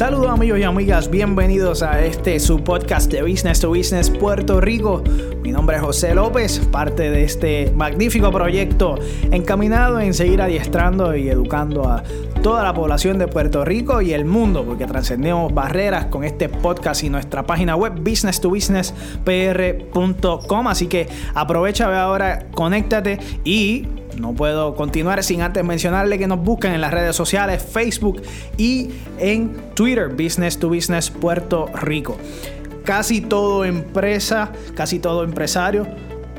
Saludos amigos y amigas, bienvenidos a este su podcast de Business to Business Puerto Rico. Mi nombre es José López, parte de este magnífico proyecto encaminado en seguir adiestrando y educando a toda la población de Puerto Rico y el mundo, porque trascendemos barreras con este podcast y nuestra página web business to business pr.com. Así que aprovecha ahora, conéctate y no puedo continuar sin antes mencionarle que nos busquen en las redes sociales, Facebook y en Twitter, Business to Business Puerto Rico. Casi todo empresa, casi todo empresario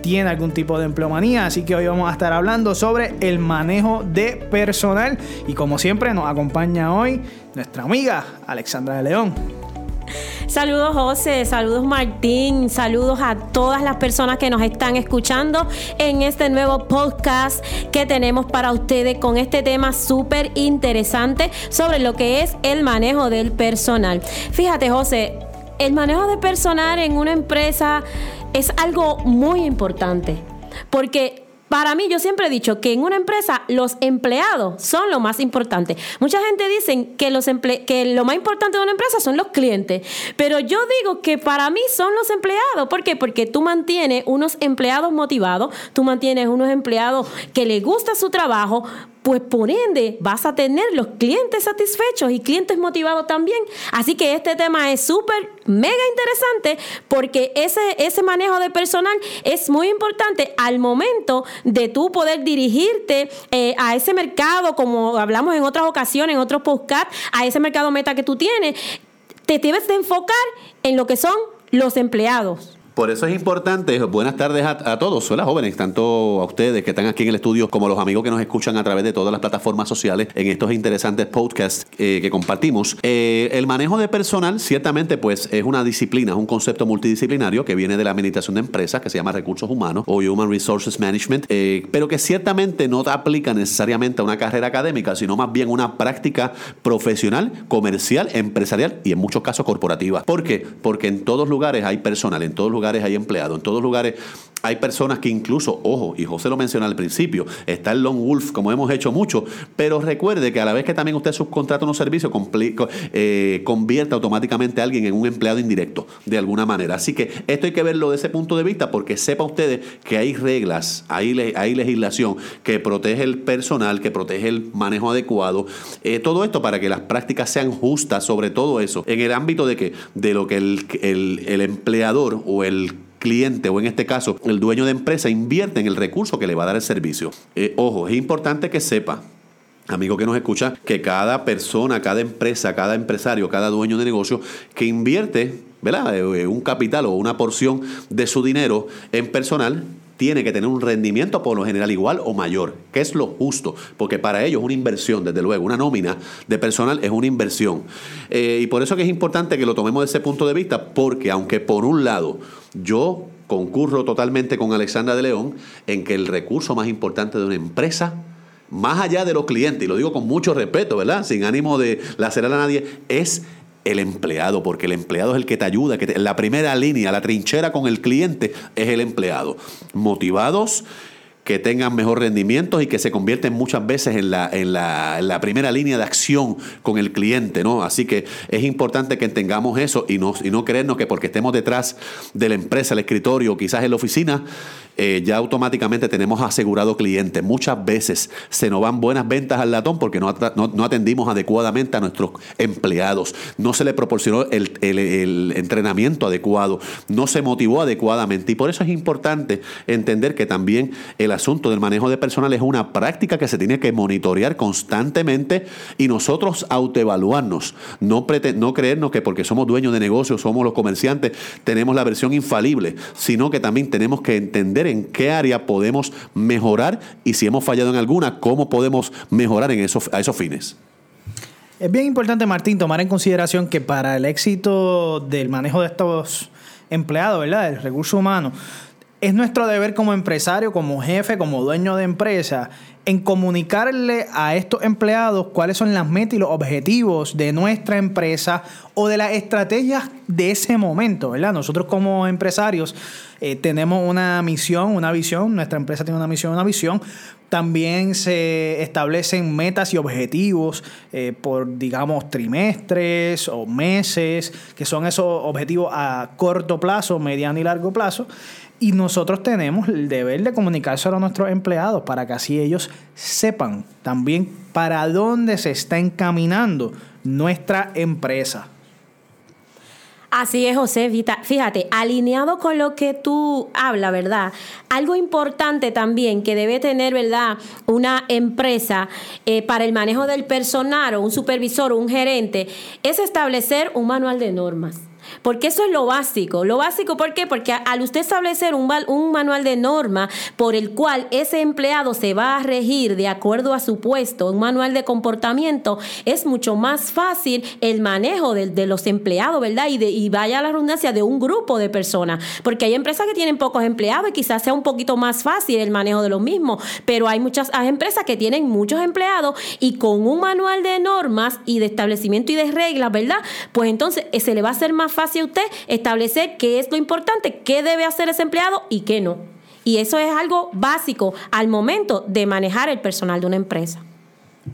tiene algún tipo de empleomanía, así que hoy vamos a estar hablando sobre el manejo de personal y como siempre nos acompaña hoy nuestra amiga Alexandra de León. Saludos José, saludos Martín, saludos a todas las personas que nos están escuchando en este nuevo podcast que tenemos para ustedes con este tema súper interesante sobre lo que es el manejo del personal. Fíjate José, el manejo de personal en una empresa es algo muy importante porque para mí, yo siempre he dicho que en una empresa los empleados son lo más importante. Mucha gente dice que, los que lo más importante de una empresa son los clientes, pero yo digo que para mí son los empleados. ¿Por qué? Porque tú mantienes unos empleados motivados, tú mantienes unos empleados que les gusta su trabajo, pues por ende vas a tener los clientes satisfechos y clientes motivados también. Así que este tema es súper, mega interesante porque ese, ese manejo de personal es muy importante al momento de tú poder dirigirte eh, a ese mercado, como hablamos en otras ocasiones, en otros podcasts, a ese mercado meta que tú tienes. Te debes de enfocar en lo que son los empleados. Por eso es importante, buenas tardes a, todos, hola jóvenes, tanto a ustedes que están aquí en el estudio como a los amigos que nos escuchan a través de todas las plataformas sociales en estos interesantes podcasts eh, que compartimos. Eh, el manejo de personal ciertamente pues es una disciplina, es un concepto multidisciplinario que viene de la administración de empresas que se llama recursos humanos o Human Resources Management, eh, pero que ciertamente no aplica necesariamente a una carrera académica, sino más bien una práctica profesional, comercial, empresarial y en muchos casos corporativa. ¿Por qué? Porque en todos lugares hay personal, en todos lugares lugares hay empleados, en todos lugares hay personas que incluso, ojo, y José lo menciona al principio, está el long wolf, como hemos hecho mucho, pero recuerde que a la vez que también usted subcontrata unos servicios, eh, convierte automáticamente a alguien en un empleado indirecto, de alguna manera. Así que esto hay que verlo desde ese punto de vista, porque sepa ustedes que hay reglas, hay, hay legislación que protege el personal, que protege el manejo adecuado, eh, todo esto para que las prácticas sean justas sobre todo eso, en el ámbito de que de lo que el, el empleador o el cliente o en este caso el dueño de empresa invierte en el recurso que le va a dar el servicio. Eh, ojo, es importante que sepa amigo que nos escucha, que cada persona, cada empresa, cada empresario, cada dueño de negocio que invierte ¿verdad? Eh, un capital o una porción de su dinero en personal tiene que tener un rendimiento por lo general igual o mayor, que es lo justo, porque para ellos una inversión, desde luego, una nómina de personal es una inversión. Eh, y por eso que es importante que lo tomemos desde ese punto de vista, porque aunque por un lado yo concurro totalmente con Alexandra de León en que el recurso más importante de una empresa más allá de los clientes, y lo digo con mucho respeto, ¿verdad? Sin ánimo de lacerar a nadie, es el empleado, porque el empleado es el que te ayuda, que la primera línea, la trinchera con el cliente es el empleado. Motivados, que tengan mejor rendimiento y que se convierten muchas veces en la, en la, primera línea de acción con el cliente, ¿no? Así que es importante que tengamos eso y no, y no creernos que porque estemos detrás de la empresa, el escritorio, quizás en la oficina, eh, ya automáticamente tenemos asegurado cliente. Muchas veces se nos van buenas ventas al latón porque no, no, atendimos adecuadamente a nuestros empleados. No se le proporcionó el, el, entrenamiento adecuado, no se motivó adecuadamente. Y por eso es importante entender que también el asunto del manejo de personal es una práctica que se tiene que monitorear constantemente y nosotros autoevaluarnos. No, no creernos que porque somos dueños de negocios, somos los comerciantes, tenemos la versión infalible, sino que también tenemos que entender en qué área podemos mejorar y si hemos fallado en alguna, cómo podemos mejorar en a esos fines. Es bien importante, Martín, tomar en consideración que para el éxito del manejo de estos empleados, ¿verdad? El recurso humano, es nuestro deber como empresario, como jefe, como dueño de empresa, en comunicarle a estos empleados cuáles son las metas y los objetivos de nuestra empresa o de las estrategias de ese momento, ¿verdad? Nosotros como empresarios eh, tenemos una misión, una visión, nuestra empresa tiene una misión, una visión. También se establecen metas y objetivos eh, por, digamos, trimestres o meses, que son esos objetivos a corto plazo, mediano y largo plazo. Y nosotros tenemos el deber de comunicárselo a nuestros empleados para que así ellos sepan también para dónde se está encaminando nuestra empresa. Así es, José. Fíjate, alineado con lo que tú hablas, ¿verdad? Algo importante también que debe tener, ¿verdad? Una empresa eh, para el manejo del personal o un supervisor o un gerente es establecer un manual de normas. Porque eso es lo básico. Lo básico, ¿por qué? Porque al usted establecer un, un manual de norma por el cual ese empleado se va a regir de acuerdo a su puesto, un manual de comportamiento, es mucho más fácil el manejo de, los empleados, ¿verdad? Y, de, y vaya a la redundancia de un grupo de personas. Porque hay empresas que tienen pocos empleados y quizás sea un poquito más fácil el manejo de los mismos. Pero hay muchas empresas que tienen muchos empleados y con un manual de normas y de establecimiento y de reglas, ¿verdad? Pues entonces eh, se le va a hacer más fácil fácil usted establecer qué es lo importante, qué debe hacer ese empleado y qué no. Y eso es algo básico al momento de manejar el personal de una empresa.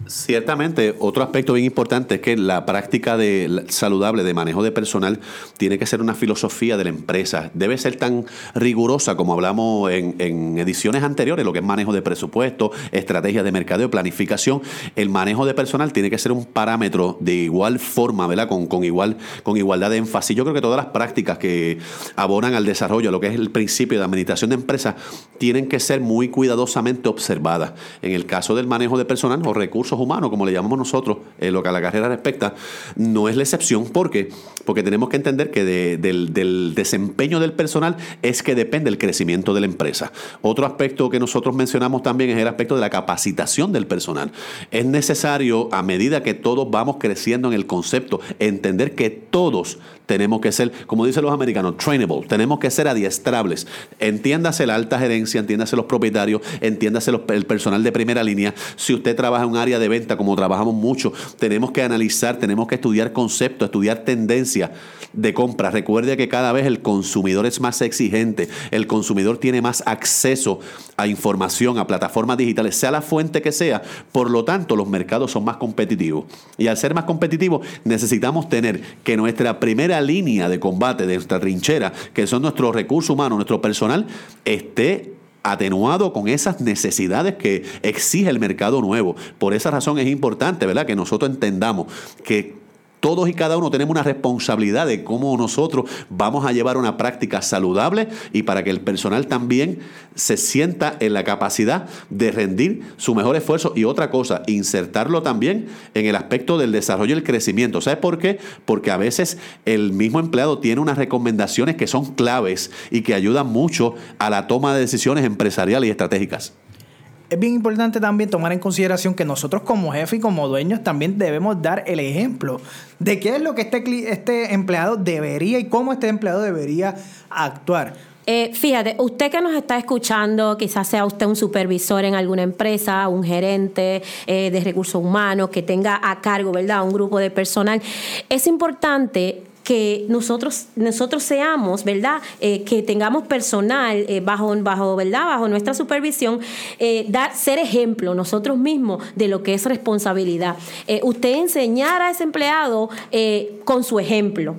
Ciertamente, otro aspecto bien importante es que la práctica de, saludable de manejo de personal tiene que ser una filosofía de la empresa. Debe ser tan rigurosa como hablamos en, ediciones anteriores, lo que es manejo de presupuesto, estrategia de mercadeo, planificación. El manejo de personal tiene que ser un parámetro de igual forma, ¿verdad? Con, con, igual, con igualdad de énfasis. Yo creo que todas las prácticas que abonan al desarrollo, lo que es el principio de administración de empresas, tienen que ser muy cuidadosamente observadas. En el caso del manejo de personal o recursos, recursos humanos, como le llamamos nosotros, en lo que a la carrera respecta, no es la excepción. ¿Por qué? Porque tenemos que entender que del, del, desempeño del personal es que depende el crecimiento de la empresa. Otro aspecto que nosotros mencionamos también es el aspecto de la capacitación del personal. Es necesario, a medida que todos vamos creciendo en el concepto, entender que todos tenemos que ser, como dicen los americanos, trainable, tenemos que ser adiestrables. Entiéndase la alta gerencia, entiéndase los propietarios, entiéndase el personal de primera línea. Si usted trabaja en un área de venta, como trabajamos mucho, tenemos que analizar, tenemos que estudiar conceptos, estudiar tendencias de compra. Recuerde que cada vez el consumidor es más exigente, el consumidor tiene más acceso a información, a plataformas digitales, sea la fuente que sea. Por lo tanto, los mercados son más competitivos. Y al ser más competitivos, necesitamos tener que nuestra primera línea de combate de nuestra trinchera, que son nuestros recursos humanos, nuestro personal, esté atenuado con esas necesidades que exige el mercado nuevo. Por esa razón es importante, ¿verdad?, que nosotros entendamos que todos y cada uno tenemos una responsabilidad de cómo nosotros vamos a llevar una práctica saludable y para que el personal también se sienta en la capacidad de rendir su mejor esfuerzo. Y otra cosa, insertarlo también en el aspecto del desarrollo y el crecimiento. ¿Sabes por qué? Porque a veces el mismo empleado tiene unas recomendaciones que son claves y que ayudan mucho a la toma de decisiones empresariales y estratégicas es bien importante también tomar en consideración que nosotros como jefe y como dueños también debemos dar el ejemplo de qué es lo que este, este empleado debería y cómo este empleado debería actuar. Eh, fíjate, usted que nos está escuchando, quizás sea usted un supervisor en alguna empresa, un gerente eh, de recursos humanos que tenga a cargo, ¿verdad?, un grupo de personal. Es importante que nosotros, nosotros seamos, ¿verdad? Eh, que tengamos personal eh, bajo, bajo, ¿verdad? Bajo nuestra supervisión, eh, dar, ser ejemplo nosotros mismos de lo que es responsabilidad. usted enseñar a ese empleado con su ejemplo,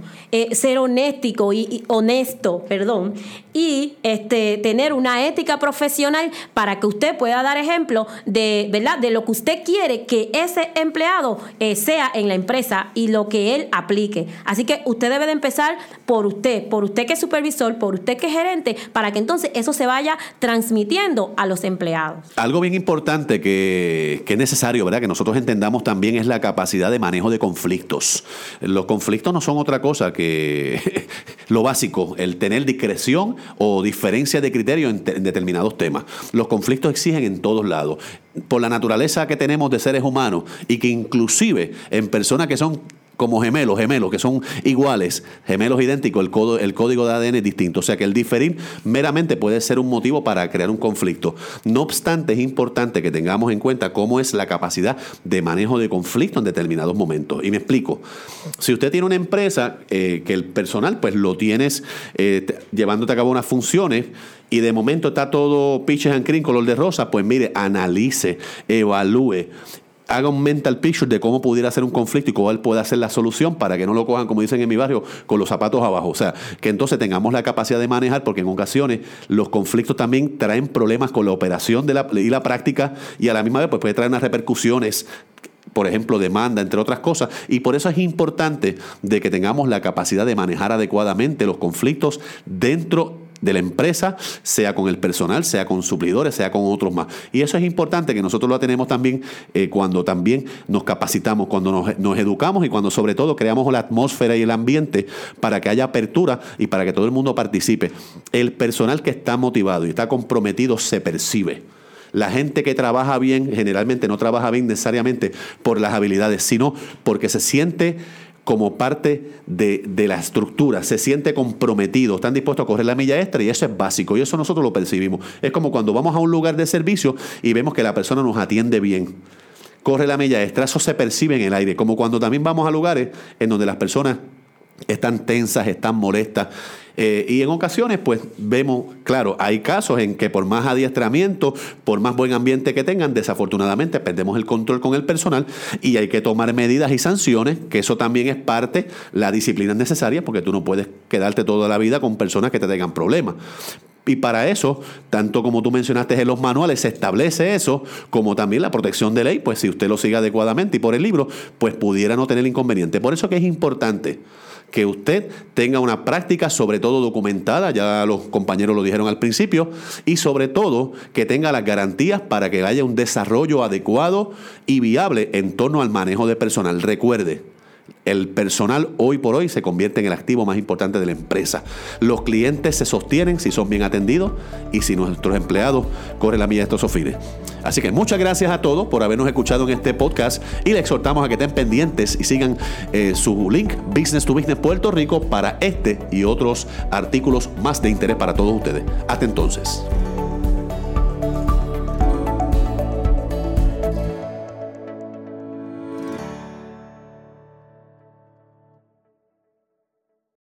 ser honéstico y, honesto, perdón, y este, tener una ética profesional para que usted pueda dar ejemplo de, ¿verdad? de lo que usted quiere que ese empleado sea en la empresa y lo que él aplique. Así que usted usted debe de empezar por usted, por usted que es supervisor, por usted que es gerente, para que entonces eso se vaya transmitiendo a los empleados. Algo bien importante que, que es necesario, ¿verdad? Que nosotros entendamos también es la capacidad de manejo de conflictos. Los conflictos no son otra cosa que lo básico, el tener discreción o diferencia de criterio en, en determinados temas. Los conflictos exigen en todos lados por la naturaleza que tenemos de seres humanos y que inclusive en personas que son como gemelos, gemelos que son iguales, gemelos idénticos, el, el código de ADN es distinto. O sea que el diferir meramente puede ser un motivo para crear un conflicto. No obstante, es importante que tengamos en cuenta cómo es la capacidad de manejo de conflicto en determinados momentos. Y me explico. Si usted tiene una empresa eh, que el personal pues lo tienes eh, llevándote a cabo unas funciones, y de momento está todo pitches and cream, color de rosa, pues mire, analice, evalúe haga un mental picture de cómo pudiera ser un conflicto y cuál puede ser la solución para que no lo cojan, como dicen en mi barrio, con los zapatos abajo. O sea, que entonces tengamos la capacidad de manejar, porque en ocasiones los conflictos también traen problemas con la operación de la, y la práctica y a la misma vez pues puede traer unas repercusiones por ejemplo, demanda, entre otras cosas. Y por eso es importante de que tengamos la capacidad de manejar adecuadamente los conflictos dentro de la empresa, sea con el personal, sea con suplidores, sea con otros más. Y eso es importante que nosotros lo tenemos también eh, cuando también nos capacitamos, cuando nos, nos, educamos y cuando sobre todo creamos la atmósfera y el ambiente para que haya apertura y para que todo el mundo participe. El personal que está motivado y está comprometido se percibe. La gente que trabaja bien generalmente no trabaja bien necesariamente por las habilidades, sino porque se siente como parte de, la estructura, se siente comprometido, están dispuestos a correr la milla extra y eso es básico y eso nosotros lo percibimos. Es como cuando vamos a un lugar de servicio y vemos que la persona nos atiende bien. Corre la milla extra, eso se percibe en el aire, como cuando también vamos a lugares en donde las personas están tensas, están molestas. Eh, y en ocasiones, pues vemos, claro, hay casos en que por más adiestramiento, por más buen ambiente que tengan, desafortunadamente perdemos el control con el personal y hay que tomar medidas y sanciones, que eso también es parte, la disciplina necesaria, porque tú no puedes quedarte toda la vida con personas que te tengan problemas. Y para eso, tanto como tú mencionaste en los manuales, se establece eso, como también la protección de ley, pues si usted lo sigue adecuadamente y por el libro, pues pudiera no tener inconveniente. Por eso que es importante que usted tenga una práctica, sobre todo documentada, ya los compañeros lo dijeron al principio, y sobre todo que tenga las garantías para que haya un desarrollo adecuado y viable en torno al manejo de personal. Recuerde, el personal hoy por hoy se convierte en el activo más importante de la empresa. Los clientes se sostienen si son bien atendidos y si nuestros empleados corren la milla de estos sofines. Así que muchas gracias a todos por habernos escuchado en este podcast y le exhortamos a que estén pendientes y sigan eh, su link Business to Business Puerto Rico para este y otros artículos más de interés para todos ustedes. Hasta entonces.